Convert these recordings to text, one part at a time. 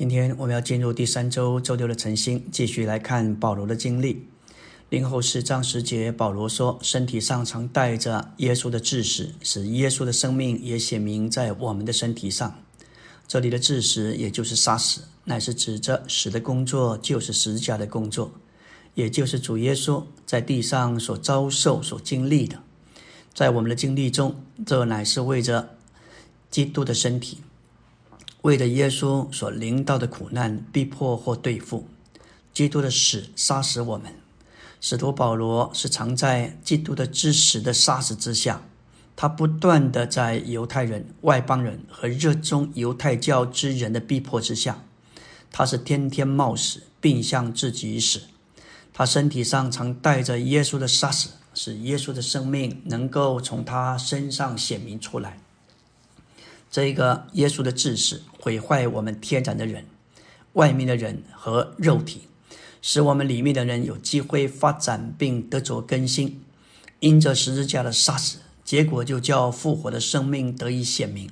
今天我们要进入第三周周六的晨星，继续来看保罗的经历。零后十章十节，保罗说：“身体上常带着耶稣的致死，使耶稣的生命也显明在我们的身体上。”这里的致死，也就是杀死，乃是指着死的工作，就是十架的工作，也就是主耶稣在地上所遭受、所经历的。在我们的经历中，这乃是为着基督的身体。为了耶稣所临到的苦难、逼迫或对付，基督的死杀死我们。使徒保罗是藏在基督的知识的杀死之下，他不断的在犹太人、外邦人和热衷犹太教之人的逼迫之下，他是天天冒死，并向自己死。他身体上常带着耶稣的杀死，使耶稣的生命能够从他身上显明出来。这个耶稣的治死毁坏我们天然的人、外面的人和肉体，使我们里面的人有机会发展并得着更新。因着十字架的杀死，结果就叫复活的生命得以显明。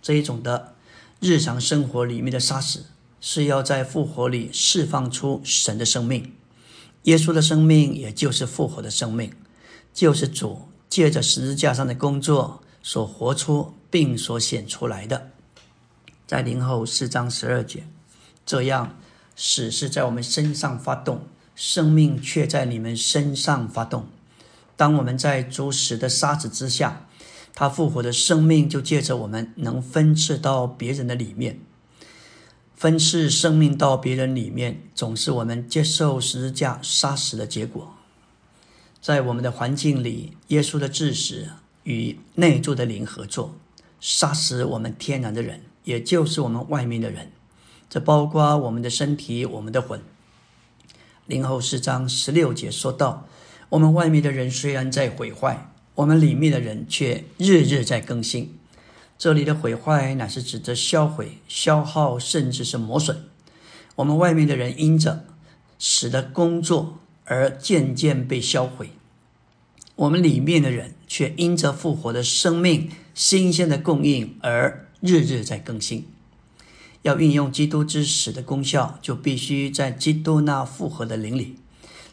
这一种的日常生活里面的杀死，是要在复活里释放出神的生命。耶稣的生命，也就是复活的生命，就是主借着十字架上的工作所活出。并所显出来的，在零后四章十二节，这样死是在我们身上发动，生命却在你们身上发动。当我们在主死的杀子之下，他复活的生命就借着我们能分赐到别人的里面，分赐生命到别人里面，总是我们接受十字架杀死的结果。在我们的环境里，耶稣的致死与内住的灵合作。杀死我们天然的人，也就是我们外面的人，这包括我们的身体、我们的魂。灵后四章十六节说到，我们外面的人虽然在毁坏，我们里面的人却日日在更新。这里的毁坏乃是指着销毁、消耗，甚至是磨损。我们外面的人因着死的工作而渐渐被销毁，我们里面的人却因着复活的生命。新鲜的供应，而日日在更新。要运用基督之死的功效，就必须在基督那复活的灵里。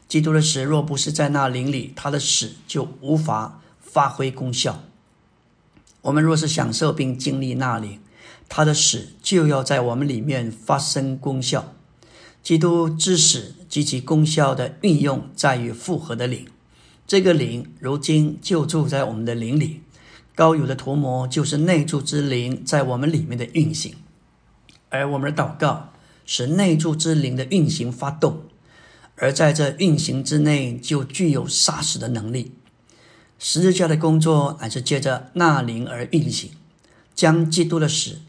基督的死若不是在那灵里，他的死就无法发挥功效。我们若是享受并经历那灵，他的死就要在我们里面发生功效。基督之死及其功效的运用，在于复活的灵。这个灵如今就住在我们的灵里。高有的涂抹就是内住之灵在我们里面的运行，而我们的祷告使内住之灵的运行发动，而在这运行之内就具有杀死的能力。十字架的工作乃是借着那灵而运行，将基督的死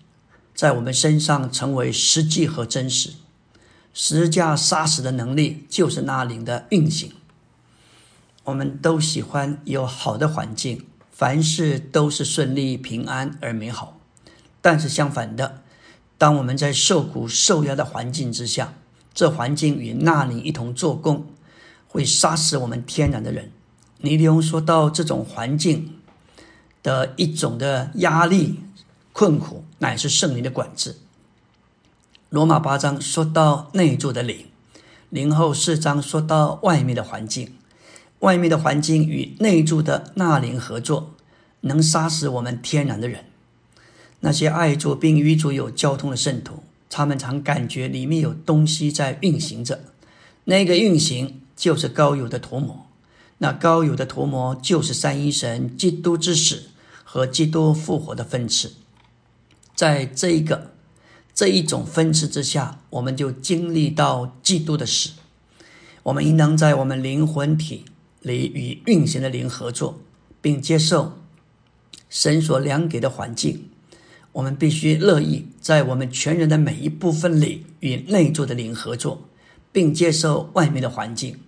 在我们身上成为实际和真实。十字架杀死的能力就是那灵的运行。我们都喜欢有好的环境。凡事都是顺利、平安而美好，但是相反的，当我们在受苦受压的环境之下，这环境与那灵一同做工，会杀死我们天然的人。尼利翁说到这种环境的一种的压力、困苦，乃是圣灵的管制。罗马八章说到内住的灵，灵后四章说到外面的环境。外面的环境与内住的纳灵合作，能杀死我们天然的人。那些爱主并与主有交通的圣徒，他们常感觉里面有东西在运行着。那个运行就是高有的涂抹，那高有的涂抹就是三一神基督之死和基督复活的分次。在这一个这一种分次之下，我们就经历到基督的死。我们应当在我们灵魂体。里与运行的灵合作，并接受神所量给的环境。我们必须乐意在我们全人的每一部分里与内住的灵合作，并接受外面的环境。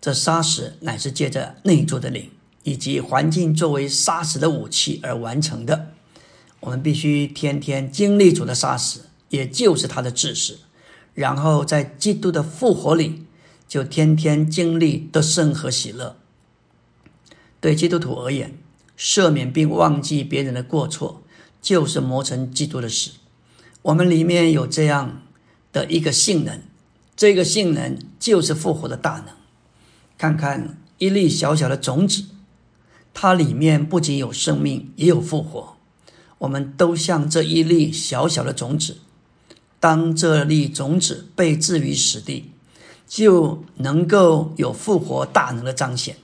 这杀死乃是借着内住的灵以及环境作为杀死的武器而完成的。我们必须天天经历主的杀死，也就是他的致死，然后在基督的复活里。就天天经历得胜和喜乐。对基督徒而言，赦免并忘记别人的过错，就是磨成基督的死。我们里面有这样的一个性能，这个性能就是复活的大能。看看一粒小小的种子，它里面不仅有生命，也有复活。我们都像这一粒小小的种子，当这粒种子被置于死地，就能够有复活大能的彰显。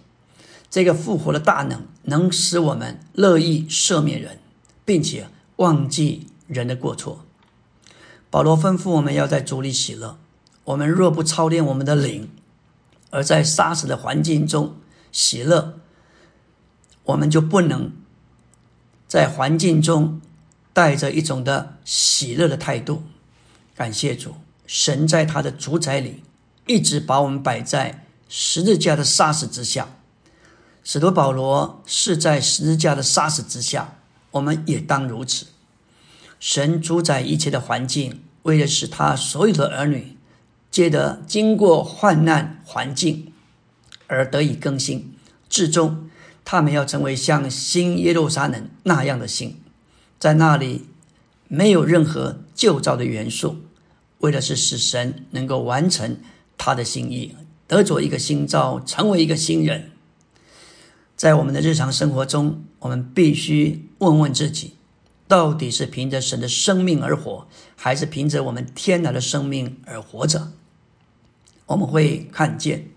这个复活的大能能使我们乐意赦免人，并且忘记人的过错。保罗吩咐我们要在主里喜乐。我们若不操练我们的灵，而在杀死的环境中喜乐，我们就不能。在环境中带着一种的喜乐的态度，感谢主，神在他的主宰里一直把我们摆在十字架的杀死之下。使徒保罗是在十字架的杀死之下，我们也当如此。神主宰一切的环境，为了使他所有的儿女皆得经过患难环境而得以更新，至终。他们要成为像新耶路撒冷那样的新，在那里没有任何旧造的元素，为的是使神能够完成他的心意，得着一个新造，成为一个新人。在我们的日常生活中，我们必须问问自己：到底是凭着神的生命而活，还是凭着我们天然的生命而活着？我们会看见，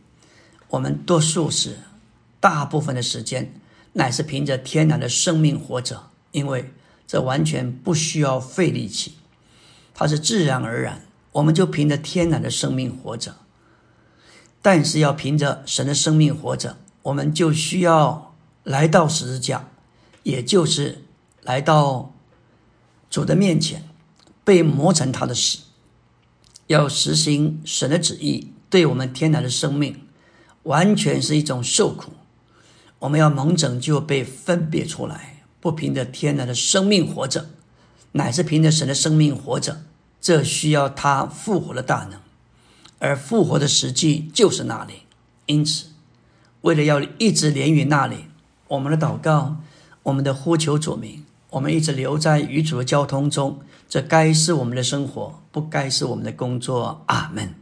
我们多数时。大部分的时间乃是凭着天然的生命活着，因为这完全不需要费力气，它是自然而然，我们就凭着天然的生命活着。但是要凭着神的生命活着，我们就需要来到十字架，也就是来到主的面前，被磨成他的死，要实行神的旨意，对我们天然的生命，完全是一种受苦。我们要蒙拯救，被分别出来，不凭着天然的生命活着，乃是凭着神的生命活着。这需要他复活的大能，而复活的实际就是那里。因此，为了要一直连于那里，我们的祷告，我们的呼求主名，我们一直留在与主的交通中。这该是我们的生活，不该是我们的工作。阿门。